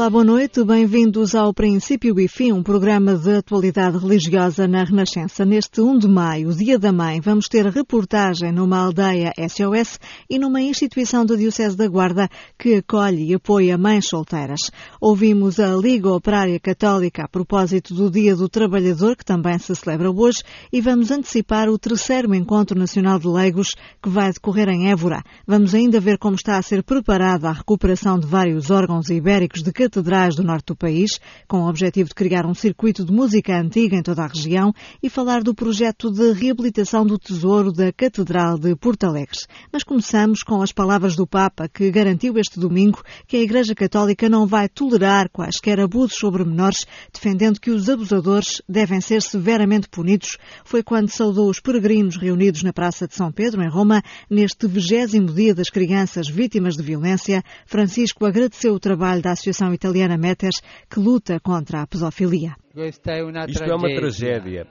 Olá, boa noite. Bem-vindos ao Princípio e Fim, um programa de atualidade religiosa na Renascença. Neste 1 de maio, Dia da Mãe, vamos ter reportagem numa aldeia SOS e numa instituição da Diocese da Guarda que acolhe e apoia mães solteiras. Ouvimos a Liga Operária Católica a propósito do Dia do Trabalhador, que também se celebra hoje, e vamos antecipar o terceiro Encontro Nacional de Leigos, que vai decorrer em Évora. Vamos ainda ver como está a ser preparada a recuperação de vários órgãos ibéricos de catedrais do norte do país, com o objetivo de criar um circuito de música antiga em toda a região e falar do projeto de reabilitação do tesouro da Catedral de Porto Alegre. Mas começamos com as palavras do Papa, que garantiu este domingo que a Igreja Católica não vai tolerar quaisquer abusos sobre menores, defendendo que os abusadores devem ser severamente punidos. Foi quando saudou os peregrinos reunidos na Praça de São Pedro, em Roma, neste vigésimo dia das crianças vítimas de violência. Francisco agradeceu o trabalho da Associação Associação Italiana Metes, que luta contra a pedofilia. Isto é uma tragédia.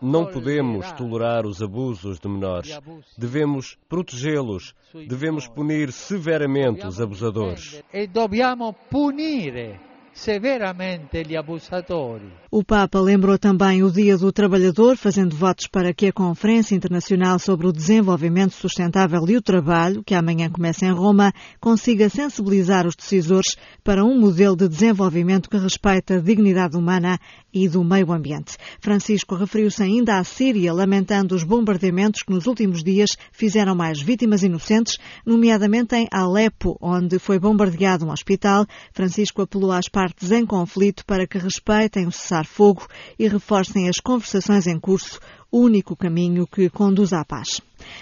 Não podemos tolerar os abusos de menores. Devemos protegê-los. Devemos punir severamente os abusadores. E dobbiamo punire severamente gli abusatori. O Papa lembrou também o Dia do Trabalhador, fazendo votos para que a Conferência Internacional sobre o Desenvolvimento Sustentável e o Trabalho, que amanhã começa em Roma, consiga sensibilizar os decisores para um modelo de desenvolvimento que respeita a dignidade humana e do meio ambiente. Francisco referiu-se ainda à Síria, lamentando os bombardeamentos que nos últimos dias fizeram mais vítimas inocentes, nomeadamente em Alepo, onde foi bombardeado um hospital. Francisco apelou às partes em conflito para que respeitem o cessar-fogo e reforcem as conversações em curso, o único caminho que conduz à paz.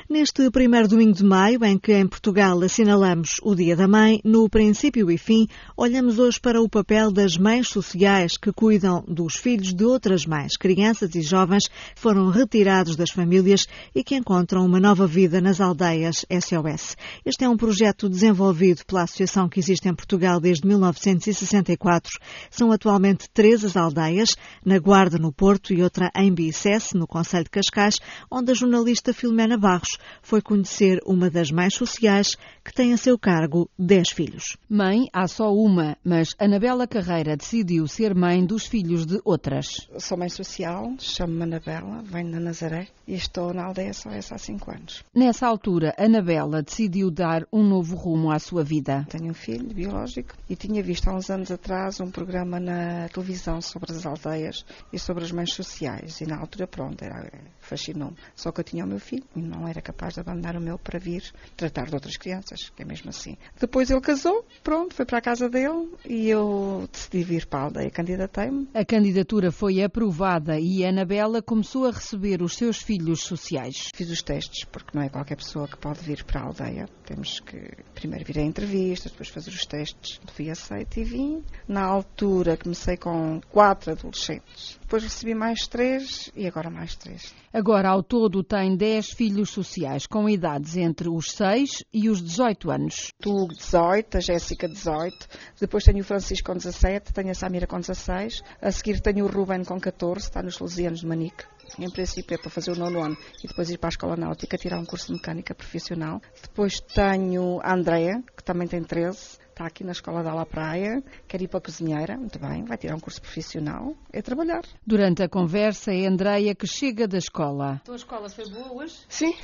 Neste primeiro domingo de maio, em que em Portugal assinalamos o Dia da Mãe, no princípio e fim, olhamos hoje para o papel das mães sociais que cuidam dos filhos de outras mães, crianças e jovens que foram retirados das famílias e que encontram uma nova vida nas aldeias SOS. Este é um projeto desenvolvido pela associação que existe em Portugal desde 1964. São atualmente três as aldeias, na Guarda, no Porto, e outra em Bicesse, no Conselho de Cascais, onde a jornalista Filomena Barros. Foi conhecer uma das mães sociais que tem a seu cargo 10 filhos. Mãe há só uma, mas Anabela Carreira decidiu ser mãe dos filhos de outras. Sou mãe social, chamo-me Anabela, venho da Nazaré e estou na aldeia só há 5 anos. Nessa altura, Anabela decidiu dar um novo rumo à sua vida. Tenho um filho biológico e tinha visto há uns anos atrás um programa na televisão sobre as aldeias e sobre as mães sociais e na altura, pronto, era fascinou-me. Só que eu tinha o meu filho e não era capaz de abandonar o meu para vir tratar de outras crianças, que é mesmo assim. Depois ele casou, pronto, foi para a casa dele e eu decidi vir para a aldeia, candidatei-me. A candidatura foi aprovada e Anabela começou a receber os seus filhos sociais. Fiz os testes, porque não é qualquer pessoa que pode vir para a aldeia. Temos que primeiro vir a entrevistas, depois fazer os testes. Fui aceita e vim. Na altura comecei com quatro adolescentes. Depois recebi mais três e agora mais três. Agora, ao todo, tem 10 filhos sociais com idades entre os 6 e os 18 anos. Tu, 18, a Jéssica, 18. Depois tenho o Francisco com 17, tenho a Samira com 16. A seguir tenho o Ruben com 14, está nos Salesianos de Manique. Em princípio é para fazer o nono ano e depois ir para a escola náutica, tirar um curso de mecânica profissional. Depois tenho a Andrea, que também tem 13 está aqui na Escola da La Praia, quer ir para a cozinheira, muito bem, vai tirar um curso profissional, é trabalhar. Durante a conversa é Andreia que chega da escola. A tua escola foi boa hoje? Sim.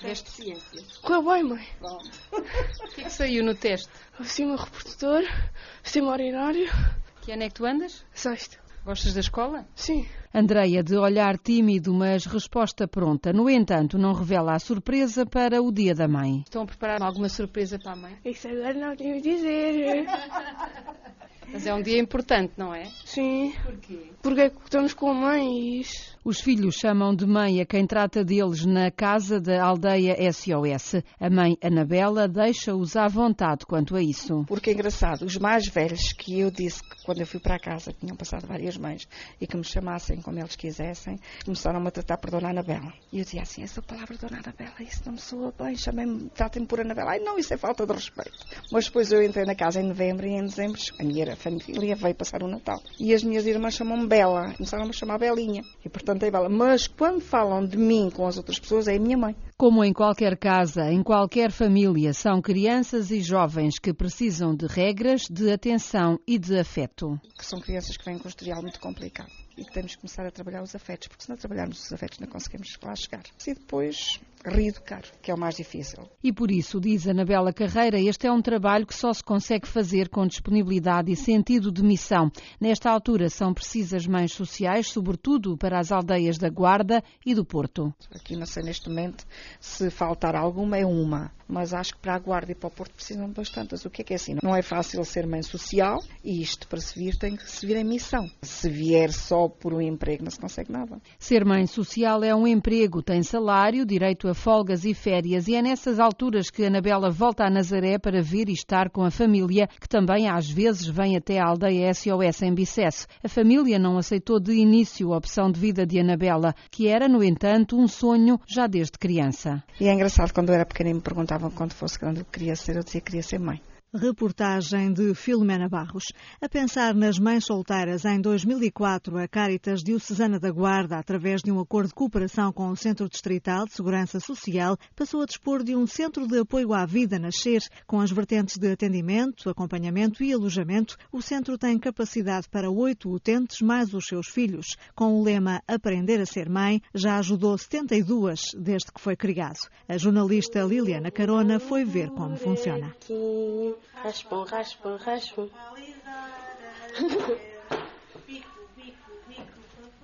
Teste ciências. Correu bem, mãe. Bom. o que é que saiu no teste? Sistema reprodutor, sistema urinário. Que ano é que tu andas? Sexto. Gostas da escola? Sim. Andreia, de olhar tímido, mas resposta pronta. No entanto, não revela a surpresa para o dia da mãe. Estão a preparar alguma surpresa para a mãe? Isso agora não tenho a dizer. Mas é um dia importante, não é? Sim. Porquê? Porque é estamos com mães. Os filhos chamam de mãe a quem trata deles na casa da aldeia SOS. A mãe Anabela deixa-os à vontade quanto a isso. Porque é engraçado, os mais velhos que eu disse que quando eu fui para casa tinham passado várias mães e que me chamassem como eles quisessem, começaram -me a tratar por Dona Anabela. E eu dizia assim: essa palavra Dona Anabela, isso não me soa bem, chamem-me, tratem-me por Anabela. Ai não, isso é falta de respeito. Mas depois eu entrei na casa em novembro e em dezembro a minha família veio passar o Natal. E as minhas irmãs chamam-me Bela, começaram -me a chamar Belinha. E portanto é Bela. Mas quando falam de mim com as outras pessoas, é a minha mãe. Como em qualquer casa, em qualquer família, são crianças e jovens que precisam de regras, de atenção e de afeto. São crianças que vêm com um historial muito complicado e que temos que começar a trabalhar os afetos, porque se não trabalharmos os afetos não conseguimos lá chegar. E depois reeducar, que é o mais difícil. E por isso, diz Anabela Carreira, este é um trabalho que só se consegue fazer com disponibilidade e sentido de missão. Nesta altura são precisas mães sociais, sobretudo para as aldeias da Guarda e do Porto. Aqui não sei neste momento se faltar alguma é uma, mas acho que para a Guarda e para o Porto precisam de bastantes. O que é que é assim? Não é fácil ser mãe social e isto para se vir tem que se vir em missão. Se vier só por um emprego não se consegue nada. Ser mãe social é um emprego, tem salário, direito a folgas e férias e é nessas alturas que Anabela volta a Nazaré para vir e estar com a família, que também às vezes vem até a aldeia SOS em Bicesse. A família não aceitou de início a opção de vida de Anabela, que era, no entanto, um sonho já desde criança. E é engraçado, quando eu era pequena e me perguntavam quando fosse grande o que queria ser, eu dizia que queria ser mãe. Reportagem de Filomena Barros. A pensar nas mães solteiras, em 2004, a Caritas Diocesana da Guarda, através de um acordo de cooperação com o Centro Distrital de Segurança Social, passou a dispor de um centro de apoio à vida nascer, com as vertentes de atendimento, acompanhamento e alojamento. O centro tem capacidade para oito utentes, mais os seus filhos. Com o lema Aprender a Ser Mãe, já ajudou 72 desde que foi criado. A jornalista Liliana Carona foi ver como funciona. Raspam, raspam, raspam.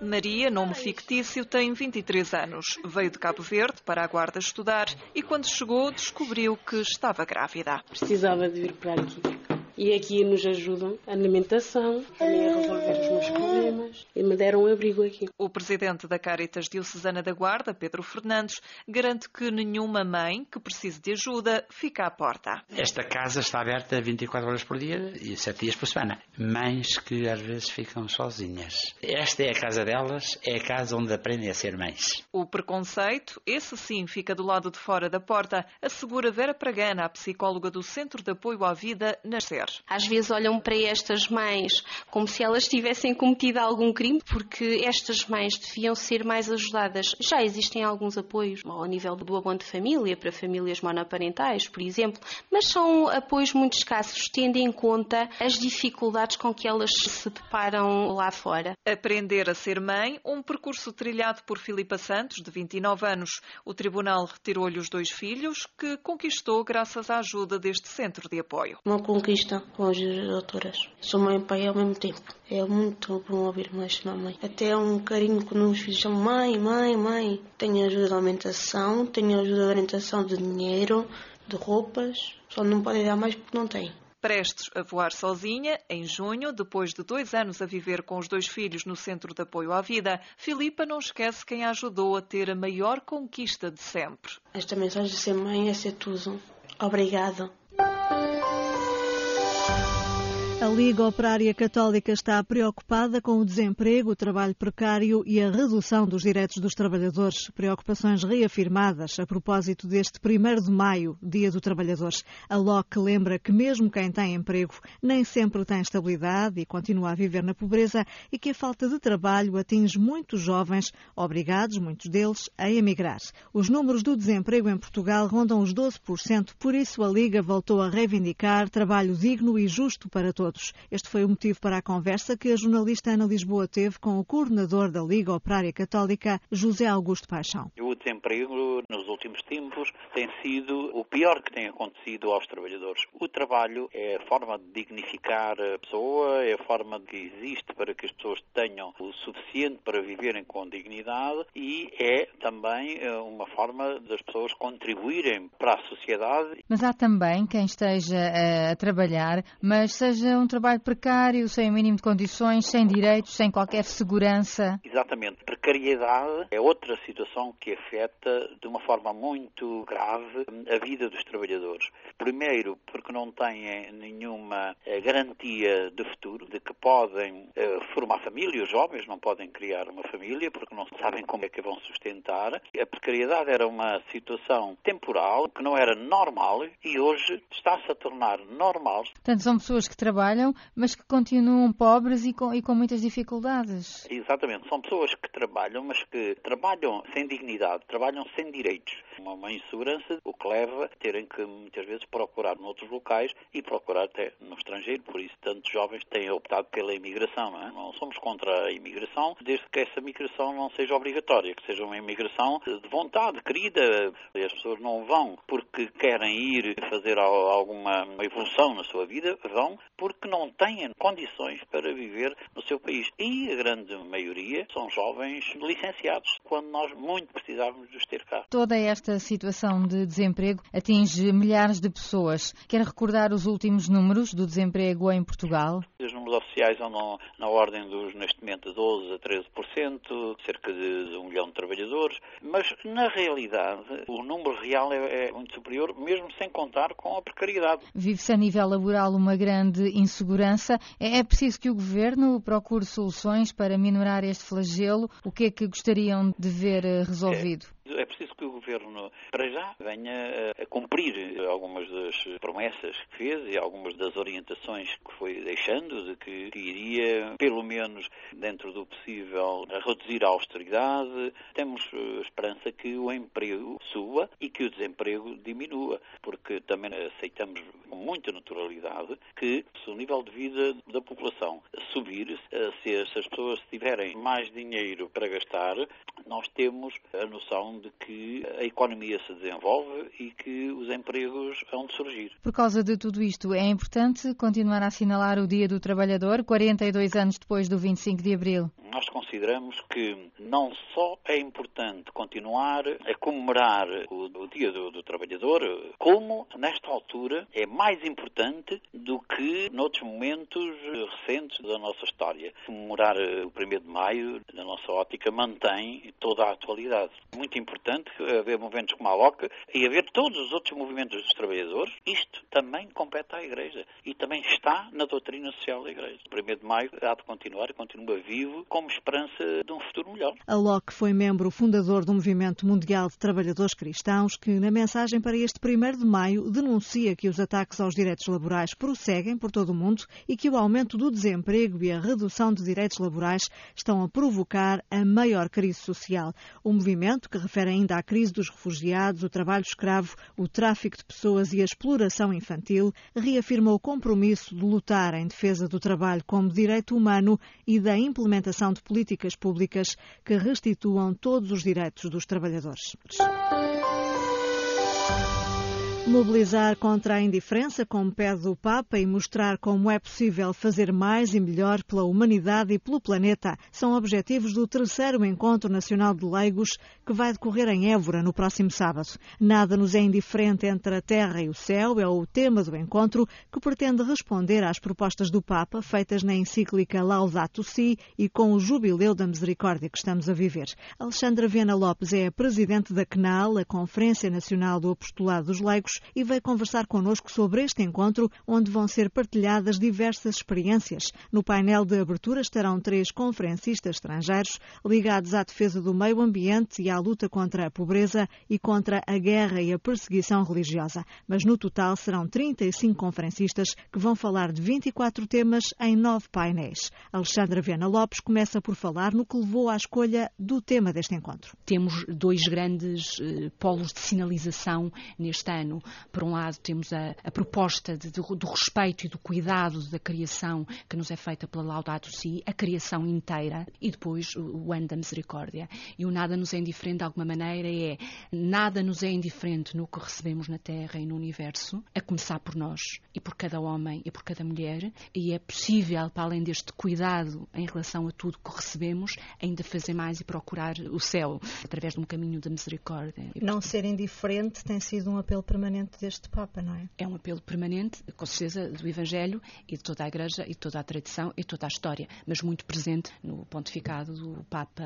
Maria, nome fictício, tem 23 anos. Veio de Cabo Verde para a Guarda estudar e, quando chegou, descobriu que estava grávida. Precisava de vir para aqui. E aqui nos ajudam a alimentação, a resolver os meus problemas e me deram um abrigo aqui. O presidente da Caritas Diocesana da Guarda, Pedro Fernandes, garante que nenhuma mãe que precise de ajuda fica à porta. Esta casa está aberta 24 horas por dia e 7 dias por semana. Mães que às vezes ficam sozinhas. Esta é a casa delas, é a casa onde aprendem a ser mães. O preconceito, esse sim, fica do lado de fora da porta, assegura Vera Pragana, a psicóloga do Centro de Apoio à Vida, Nascer. Às vezes olham para estas mães como se elas tivessem cometido algum crime, porque estas mães deviam ser mais ajudadas. Já existem alguns apoios ao nível do abono de família, para famílias monoparentais, por exemplo, mas são apoios muito escassos, tendo em conta as dificuldades com que elas se deparam lá fora. Aprender a ser mãe, um percurso trilhado por Filipa Santos, de 29 anos. O tribunal retirou-lhe os dois filhos, que conquistou graças à ajuda deste centro de apoio. Uma conquista com as doutoras. Sou mãe e pai ao mesmo tempo. É muito bom ouvir-me chamar mãe. Até um carinho quando os filhos chamam mãe, mãe, mãe. Tenho ajuda de alimentação, tenho ajuda de orientação de dinheiro, de roupas. Só não podem dar mais porque não têm. Prestes a voar sozinha, em junho, depois de dois anos a viver com os dois filhos no Centro de Apoio à Vida, Filipa não esquece quem a ajudou a ter a maior conquista de sempre. Esta mensagem de ser mãe é ser tudo. Obrigada. A Liga Operária Católica está preocupada com o desemprego, o trabalho precário e a redução dos direitos dos trabalhadores. Preocupações reafirmadas a propósito deste 1 de maio, Dia do Trabalhador. A LOC lembra que mesmo quem tem emprego nem sempre tem estabilidade e continua a viver na pobreza e que a falta de trabalho atinge muitos jovens, obrigados, muitos deles, a emigrar. Os números do desemprego em Portugal rondam os 12%, por isso a Liga voltou a reivindicar trabalho digno e justo para todos todos. Este foi o motivo para a conversa que a jornalista Ana Lisboa teve com o coordenador da Liga Operária Católica, José Augusto Paixão. O desemprego nos últimos tempos tem sido o pior que tem acontecido aos trabalhadores. O trabalho é a forma de dignificar a pessoa, é a forma que existe para que as pessoas tenham o suficiente para viverem com dignidade e é também eh, uma forma das pessoas contribuírem para a sociedade. Mas há também quem esteja a trabalhar, mas seja um trabalho precário, sem o mínimo de condições, sem direitos, sem qualquer segurança. Exatamente. Precariedade é outra situação que afeta de uma forma muito grave a vida dos trabalhadores. Primeiro, porque não têm nenhuma eh, garantia de futuro, de que podem eh, formar família. Os jovens não podem criar uma família porque não sabem como é que vão sustentar. A precariedade era uma situação temporal que não era normal e hoje está-se a tornar normal. Portanto, são pessoas que trabalham trabalham, mas que continuam pobres e com, e com muitas dificuldades. Exatamente, são pessoas que trabalham, mas que trabalham sem dignidade, trabalham sem direitos. Uma, uma insegurança, o que leva a terem que muitas vezes procurar noutros locais e procurar até no estrangeiro. Por isso, tantos jovens têm optado pela imigração. Não, é? não somos contra a imigração, desde que essa migração não seja obrigatória, que seja uma imigração de vontade, querida. As pessoas não vão porque querem ir fazer alguma evolução na sua vida, vão porque não têm condições para viver no seu país. E a grande maioria são jovens licenciados, quando nós muito precisávamos de os ter cá. Toda esta situação de desemprego atinge milhares de pessoas. Quer recordar os últimos números do desemprego em Portugal? Os números oficiais andam na ordem dos, neste momento, 12% a 13%, cerca de um milhão de trabalhadores, mas na realidade o número real é, é muito superior, mesmo sem contar com a precariedade. Vive-se a nível laboral uma grande insegurança. É, é preciso que o Governo procure soluções para minorar este flagelo. O que é que gostariam de ver eh, resolvido? É. É preciso que o Governo, para já, venha a cumprir algumas das promessas que fez e algumas das orientações que foi deixando, de que, que iria, pelo menos dentro do possível, reduzir a austeridade. Temos eh, esperança que o emprego suba e que o desemprego diminua, porque também aceitamos com muita naturalidade que se o nível de vida da população subir, eh, se as pessoas tiverem mais dinheiro para gastar, nós temos a noção de que a economia se desenvolve e que os empregos vão de surgir. Por causa de tudo isto, é importante continuar a assinalar o Dia do Trabalhador, 42 anos depois do 25 de Abril. Nós consideramos que não só é importante continuar a comemorar o, o Dia do, do, Trabalhador, como nesta altura é mais importante do que noutros momentos recentes da nossa história. Comemorar o 1 de Maio, na nossa ótica, mantém toda a atualidade. Muito importante haver movimentos como a LOC e haver todos os outros movimentos dos trabalhadores. Isto também compete à Igreja e também está na doutrina social da Igreja. O 1 de Maio há de continuar e continua vivo como esperança de um futuro melhor. A Locke foi membro fundador do Movimento Mundial de Trabalhadores Cristãos, que, na mensagem para este 1 de maio, denuncia que os ataques aos direitos laborais prosseguem por todo o mundo e que o aumento do desemprego e a redução de direitos laborais estão a provocar a maior crise social. O movimento, que refere ainda à crise dos refugiados, o trabalho escravo, o tráfico de pessoas e a exploração infantil, reafirma o compromisso de lutar em defesa do trabalho como direito humano e da implementação de políticas públicas que restituam todos os direitos dos trabalhadores. Mobilizar contra a indiferença, como pede o Papa, e mostrar como é possível fazer mais e melhor pela humanidade e pelo planeta são objetivos do terceiro Encontro Nacional de Leigos, que vai decorrer em Évora no próximo sábado. Nada nos é indiferente entre a terra e o céu é o tema do encontro, que pretende responder às propostas do Papa, feitas na encíclica Laudato Si e com o jubileu da misericórdia que estamos a viver. Alexandra Viana Lopes é a presidente da CNAL, a Conferência Nacional do Apostolado dos Leigos, e veio conversar connosco sobre este encontro, onde vão ser partilhadas diversas experiências. No painel de abertura estarão três conferencistas estrangeiros ligados à defesa do meio ambiente e à luta contra a pobreza e contra a guerra e a perseguição religiosa. Mas no total serão 35 conferencistas que vão falar de 24 temas em nove painéis. Alexandra Viana Lopes começa por falar no que levou à escolha do tema deste encontro. Temos dois grandes uh, polos de sinalização neste ano. Por um lado, temos a, a proposta de, de, do respeito e do cuidado da criação que nos é feita pela Laudato Si, a criação inteira, e depois o, o ano da misericórdia. E o nada nos é indiferente de alguma maneira é nada nos é indiferente no que recebemos na Terra e no universo, a começar por nós e por cada homem e por cada mulher, e é possível, para além deste cuidado em relação a tudo que recebemos, ainda fazer mais e procurar o céu através de um caminho da misericórdia. Não ser indiferente tem sido um apelo permanente permanente deste Papa, não é? É um apelo permanente, com certeza, do Evangelho e de toda a Igreja e de toda a tradição e toda a história, mas muito presente no pontificado do Papa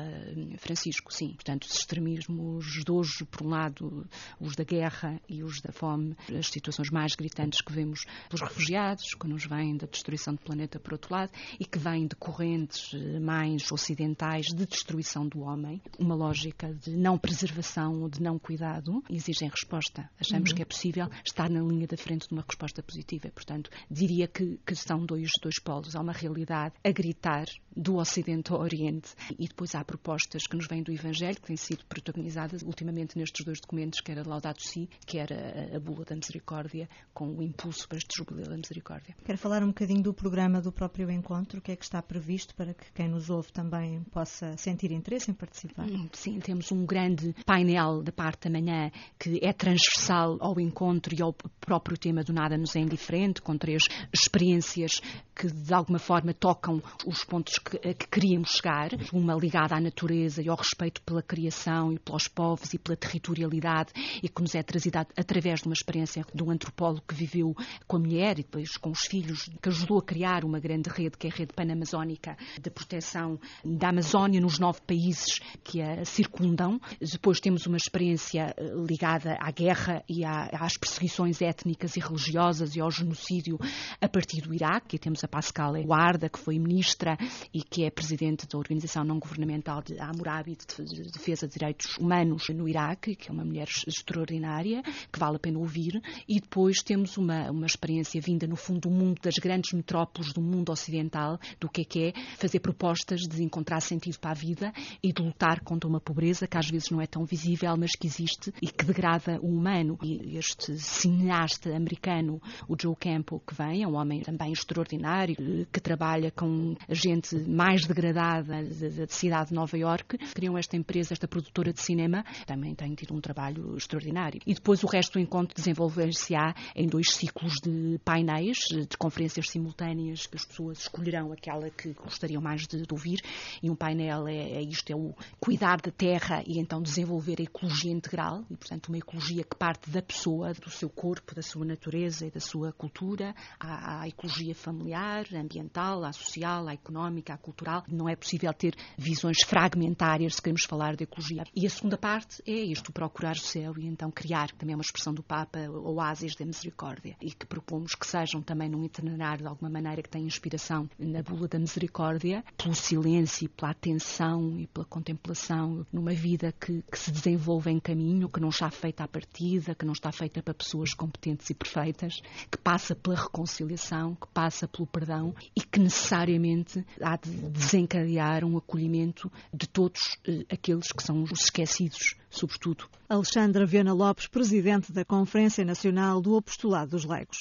Francisco, sim. Portanto, os extremismos de hoje, por um lado, os da guerra e os da fome, as situações mais gritantes que vemos pelos refugiados, que nos vêm da destruição do planeta, por outro lado, e que vêm de correntes mais ocidentais de destruição do homem, uma lógica de não preservação ou de não cuidado, exigem resposta. Achamos uhum. que é possível possível estar na linha da frente de uma resposta positiva. Portanto, diria que, que são dois, dois polos. Há uma realidade a gritar do Ocidente ao Oriente e depois há propostas que nos vêm do Evangelho, que têm sido protagonizadas ultimamente nestes dois documentos, que era Laudato Si, que era a, Bula da Misericórdia, com o impulso para este Jubileu da Misericórdia. Quero falar um bocadinho do programa do próprio encontro, o que é que está previsto para que quem nos ouve também possa sentir interesse em participar? Hum, sim, temos um grande painel da parte da manhã que é transversal ao encontro e ao próprio tema do Nada nos é indiferente, com três experiências que de alguma forma tocam os pontos que, a que queríamos chegar, uma ligada à natureza e ao respeito pela criação e pelos povos e pela territorialidade e que nos é trazida através de uma experiência de um antropólogo que viveu com a mulher e depois com os filhos, que ajudou a criar uma grande rede, que é a rede panamazónica de proteção da Amazónia nos nove países que a circundam. Depois temos uma experiência eh, ligada à guerra e às perseguições étnicas e religiosas e ao genocídio a partir do Iraque. E temos a Pascal Guarda, que foi ministra e que é presidente da organização não governamental de Hammurabi de defesa de direitos humanos no Iraque, que é uma mulher extraordinária, que vale a pena ouvir. E depois temos uma, uma experiência vinda, no fundo, do mundo das grandes metrópoles do mundo ocidental, do que é que é fazer propostas de encontrar sentido para a vida e de lutar contra uma pobreza que às vezes não é tão visível, mas que existe e que degrada o humano. E este cineasta americano, o Joe Campbell, que vem, é um homem também extraordinário, que trabalha com gente mais degradada da cidade de Nova York, criam esta empresa, esta produtora de cinema, também tem tido um trabalho extraordinário. E depois o resto do encontro desenvolver-se-á em dois ciclos de painéis, de conferências simultâneas, que as pessoas escolherão aquela que gostariam mais de, de ouvir, e um painel é, é isto, é o cuidar da terra e então desenvolver a ecologia integral, e portanto uma ecologia que parte da pessoa, do seu corpo, da sua natureza e da sua cultura, à, à ecologia familiar, ambiental, à social, à económica, à cultural. Não é possível ter visões fragmentárias se queremos falar de ecologia. E a segunda parte é isto, procurar o céu e então criar, também é uma expressão do Papa, oásis da misericórdia, e que propomos que sejam também num itinerário de alguma maneira que tenha inspiração na bula da misericórdia, pelo silêncio, pela atenção e pela contemplação, numa vida que, que se desenvolve em caminho, que não está feita à partida, que não está feita para pessoas competentes e perfeitas, que passa pela reconciliação, que passa pelo perdão e que necessariamente há de desencadear um acolhimento de todos eh, aqueles que são os esquecidos, sobretudo. Alexandra Viana Lopes, presidente da Conferência Nacional do Apostolado dos Leigos.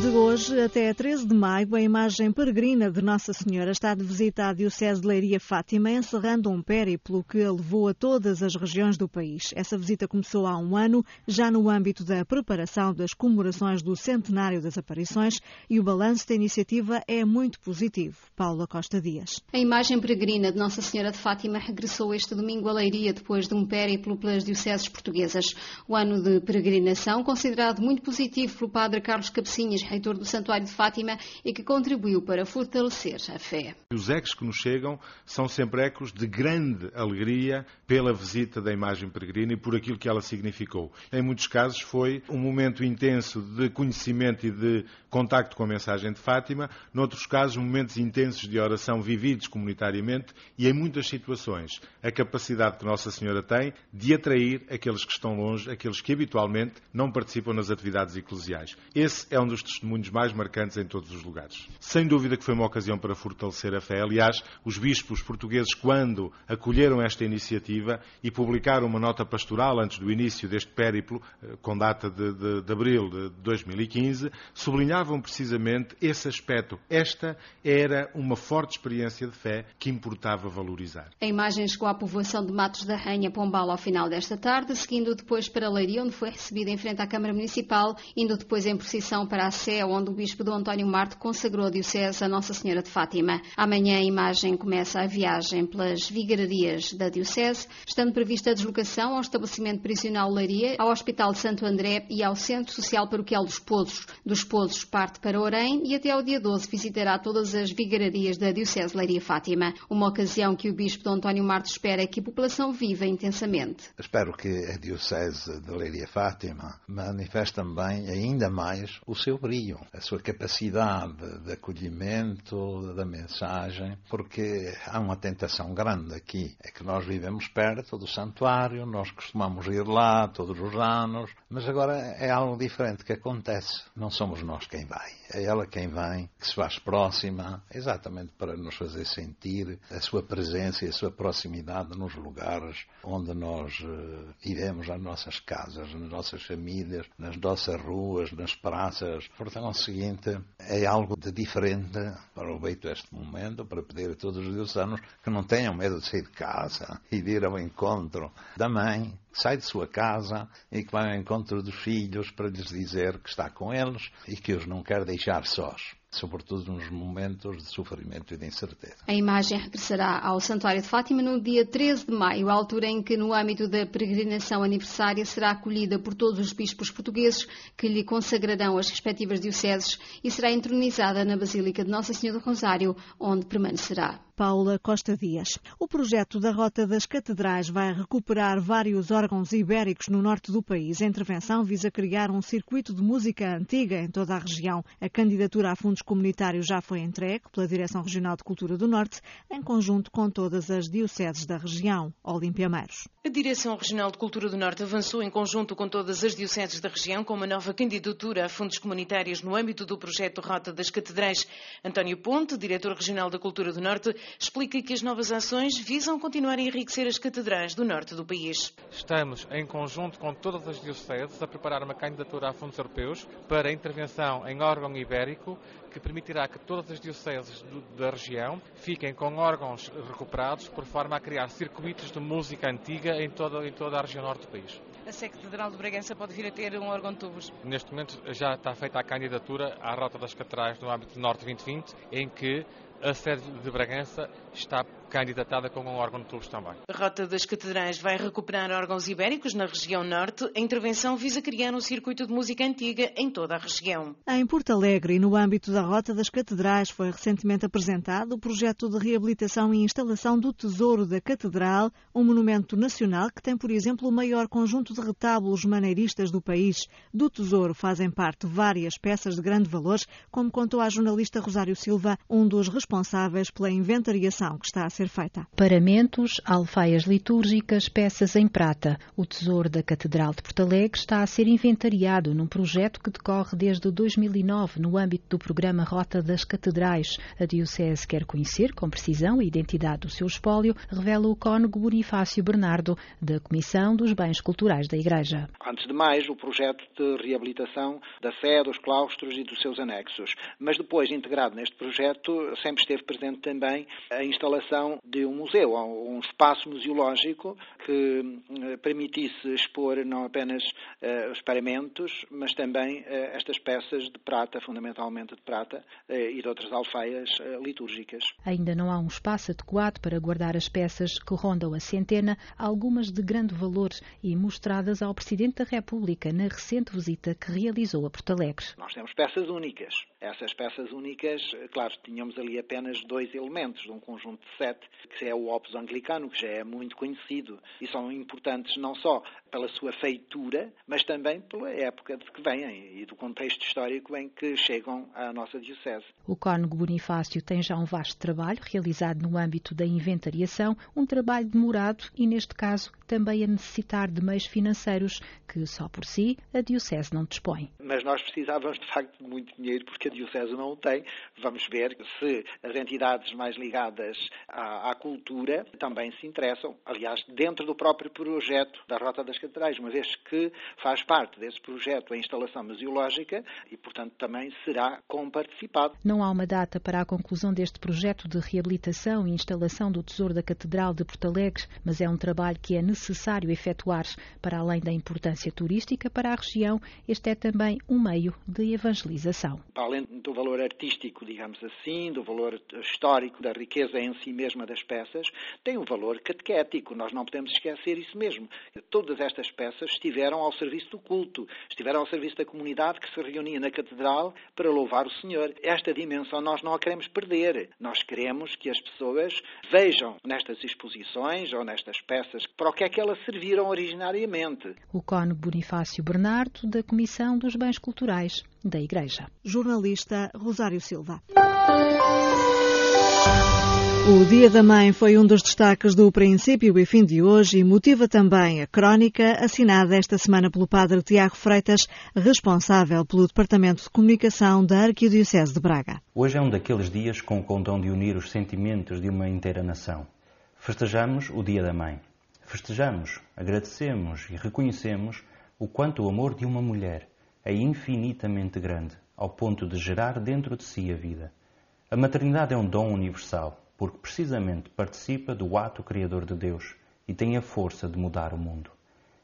De hoje até 13 de maio, a imagem peregrina de Nossa Senhora está de visita à Diocese de Leiria Fátima, encerrando um périplo que a levou a todas as regiões do país. Essa visita começou há um ano, já no âmbito da preparação das comemorações do centenário das aparições, e o balanço da iniciativa é muito positivo. Paula Costa Dias. A imagem peregrina de Nossa Senhora de Fátima regressou este domingo a Leiria depois de um périplo pelas dioceses portuguesas. O ano de peregrinação, considerado muito positivo pelo padre Carlos Cabecinhas, reitor do Santuário de Fátima, e que contribuiu para fortalecer a fé. Os ecos que nos chegam são sempre ecos de grande alegria pela visita da imagem peregrina e por aquilo que ela significou. Em muitos casos foi um momento intenso de conhecimento e de contacto com a mensagem de Fátima, noutros casos momentos intensos de oração vividos comunitariamente e em muitas situações a capacidade que Nossa Senhora tem de atrair aqueles que estão longe, aqueles que habitualmente não participam nas atividades eclesiais. Esse é um dos testemunhos mais marcantes em todos os lugares. Sem dúvida que foi uma ocasião para fortalecer a fé. Aliás, os bispos portugueses, quando acolheram esta iniciativa e publicaram uma nota pastoral antes do início deste périplo, eh, com data de, de, de abril de 2015, sublinhavam precisamente esse aspecto. Esta era uma forte experiência de fé que importava valorizar. A imagem chegou à povoação de Matos da Rainha, Pombal, ao final desta tarde, seguindo depois para Leiria, onde foi recebida em frente à Câmara Municipal, indo depois em procissão para a Sé, onde o Bispo do António Marte consagrou a Diocese a Nossa Senhora de Fátima. Amanhã a imagem começa a viagem pelas vigararias da Diocese, estando prevista a deslocação ao estabelecimento prisional Leiria, ao Hospital de Santo André e ao Centro Social Paroquial dos Pozos. Dos Pozos parte para Orém e até ao dia 12 visitará todas as vigararias da Diocese Leiria Fátima. Uma ocasião que o Bispo do António Marte espera que a população viva intensamente. Espero que a Diocese de Leiria Fátima manifeste também ainda mais o seu a sua capacidade de acolhimento da mensagem, porque há uma tentação grande aqui, é que nós vivemos perto do santuário, nós costumamos ir lá todos os anos, mas agora é algo diferente que acontece. Não somos nós quem vai, é ela quem vem, que se faz próxima, exatamente para nos fazer sentir a sua presença e a sua proximidade nos lugares onde nós vivemos, nas nossas casas, nas nossas famílias, nas nossas ruas, nas praças. Portanto, o seguinte, é algo de diferente. Aproveito este momento para pedir a todos os diosanos que não tenham medo de sair de casa e vir ao encontro da mãe, que sai de sua casa e que vai ao encontro dos filhos para lhes dizer que está com eles e que os não quer deixar sós sobretudo nos momentos de sofrimento e de incerteza. A imagem regressará ao Santuário de Fátima no dia 13 de maio, altura em que, no âmbito da peregrinação aniversária, será acolhida por todos os bispos portugueses que lhe consagrarão as respectivas dioceses e será entronizada na Basílica de Nossa Senhora do Rosário, onde permanecerá. Paula Costa Dias. O projeto da Rota das Catedrais vai recuperar vários órgãos ibéricos no norte do país. A intervenção visa criar um circuito de música antiga em toda a região. A candidatura a fundos comunitários já foi entregue pela Direção Regional de Cultura do Norte, em conjunto com todas as dioceses da região. Olímpia Meiros. A Direção Regional de Cultura do Norte avançou em conjunto com todas as dioceses da região com uma nova candidatura a fundos comunitários no âmbito do projeto Rota das Catedrais. António Ponte, diretor regional da Cultura do Norte, explica que as novas ações visam continuar a enriquecer as catedrais do norte do país. Estamos, em conjunto com todas as dioceses, a preparar uma candidatura a fundos europeus para intervenção em órgão ibérico que permitirá que todas as dioceses do, da região fiquem com órgãos recuperados por forma a criar circuitos de música antiga em toda, em toda a região norte do país. A Sé Catedral de Bragança pode vir a ter um órgão de tubos? Neste momento já está feita a candidatura à Rota das Catedrais no âmbito Norte 2020, em que a sede de Bragança está candidatada como um órgão de tubos também. A Rota das Catedrais vai recuperar órgãos ibéricos na região norte. A intervenção visa criar um circuito de música antiga em toda a região. Em Porto Alegre e no âmbito da Rota das Catedrais foi recentemente apresentado o projeto de reabilitação e instalação do Tesouro da Catedral, um monumento nacional que tem, por exemplo, o maior conjunto de retábulos maneiristas do país. Do Tesouro fazem parte várias peças de grande valor, como contou a jornalista Rosário Silva, um dos responsáveis pela inventariação que está a ser feita. Paramentos, alfaias litúrgicas, peças em prata. O tesouro da Catedral de Porto Alegre está a ser inventariado num projeto que decorre desde 2009 no âmbito do programa Rota das Catedrais. A Diocese quer conhecer com precisão a identidade do seu espólio, revela o cônego Bonifácio Bernardo, da Comissão dos Bens Culturais da Igreja. Antes de mais, o projeto de reabilitação da Sé, dos claustros e dos seus anexos. Mas depois, integrado neste projeto, sempre esteve presente também a instalação de um museu, um espaço museológico que eh, permitisse expor não apenas uh, os paramentos, mas também uh, estas peças de prata, fundamentalmente de prata, e de outras alfaias litúrgicas. Ainda não há um espaço adequado para guardar as peças que rondam a centena, algumas de grande valor e mostradas ao Presidente da República na recente visita que realizou a Porto Alegre. Nós temos peças únicas. Essas peças únicas, claro, tínhamos ali apenas dois elementos de um conjunto de sete que é o Opus Anglicano, que já é muito conhecido, e são importantes não só pela sua feitura, mas também pela época de que vêm e do contexto histórico em que chegam à nossa Diocese. O Cónigo Bonifácio tem já um vasto trabalho realizado no âmbito da inventariação, um trabalho demorado e, neste caso, também a necessitar de meios financeiros que, só por si, a Diocese não dispõe. Mas nós precisávamos, de facto, de muito dinheiro porque a Diocese não o tem. Vamos ver se as entidades mais ligadas à, à cultura também se interessam. Aliás, dentro do próprio projeto da Rota das Catedrais, uma vez que faz parte desse projeto a instalação museológica e, portanto, também será comparticipado. Não há uma data para a conclusão deste projeto de reabilitação e instalação do Tesouro da Catedral de Porto Alegre, mas é um trabalho que é necessário efetuar. Para além da importância turística para a região, este é também um meio de evangelização. Para além do valor artístico, digamos assim, do valor histórico, da riqueza em si mesmo mesma das peças tem um valor catequético. Nós não podemos esquecer isso mesmo. Todas estas peças estiveram ao serviço do culto, estiveram ao serviço da comunidade que se reunia na catedral para louvar o Senhor. Esta dimensão nós não a queremos perder. Nós queremos que as pessoas vejam nestas exposições ou nestas peças para o que é que elas serviram originariamente. O Cone Bonifácio Bernardo, da Comissão dos Bens Culturais da Igreja. Jornalista Rosário Silva. O Dia da Mãe foi um dos destaques do princípio e fim de hoje e motiva também a crónica assinada esta semana pelo padre Tiago Freitas, responsável pelo Departamento de Comunicação da Arquidiocese de Braga. Hoje é um daqueles dias com o condão de unir os sentimentos de uma inteira nação. Festejamos o Dia da Mãe. Festejamos, agradecemos e reconhecemos o quanto o amor de uma mulher é infinitamente grande, ao ponto de gerar dentro de si a vida. A maternidade é um dom universal porque precisamente participa do ato criador de Deus e tem a força de mudar o mundo.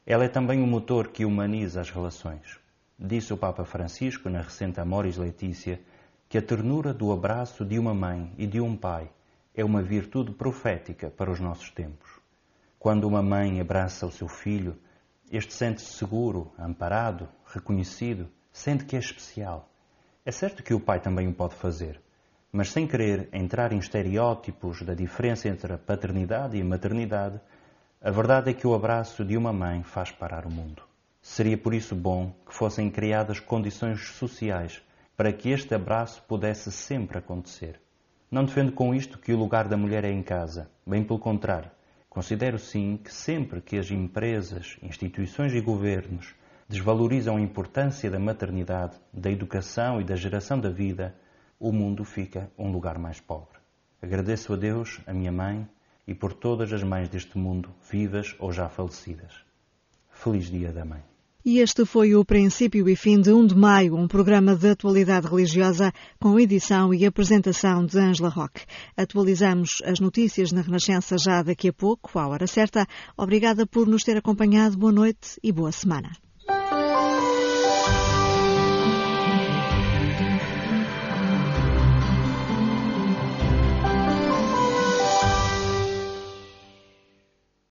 Ela é também o motor que humaniza as relações. Disse o Papa Francisco na recente Amoris Letícia que a ternura do abraço de uma mãe e de um pai é uma virtude profética para os nossos tempos. Quando uma mãe abraça o seu filho, este sente-se seguro, amparado, reconhecido, sente que é especial. É certo que o pai também o pode fazer, mas sem querer entrar em estereótipos da diferença entre a paternidade e a maternidade, a verdade é que o abraço de uma mãe faz parar o mundo. Seria por isso bom que fossem criadas condições sociais para que este abraço pudesse sempre acontecer. Não defendo com isto que o lugar da mulher é em casa, bem pelo contrário. Considero sim que sempre que as empresas, instituições e governos desvalorizam a importância da maternidade, da educação e da geração da vida, o mundo fica um lugar mais pobre. Agradeço a Deus, a minha mãe e por todas as mães deste mundo, vivas ou já falecidas. Feliz Dia da Mãe. E este foi o princípio e fim de 1 de maio, um programa de atualidade religiosa com edição e apresentação de Angela Roque. Atualizamos as notícias na Renascença já daqui a pouco, à hora certa. Obrigada por nos ter acompanhado. Boa noite e boa semana.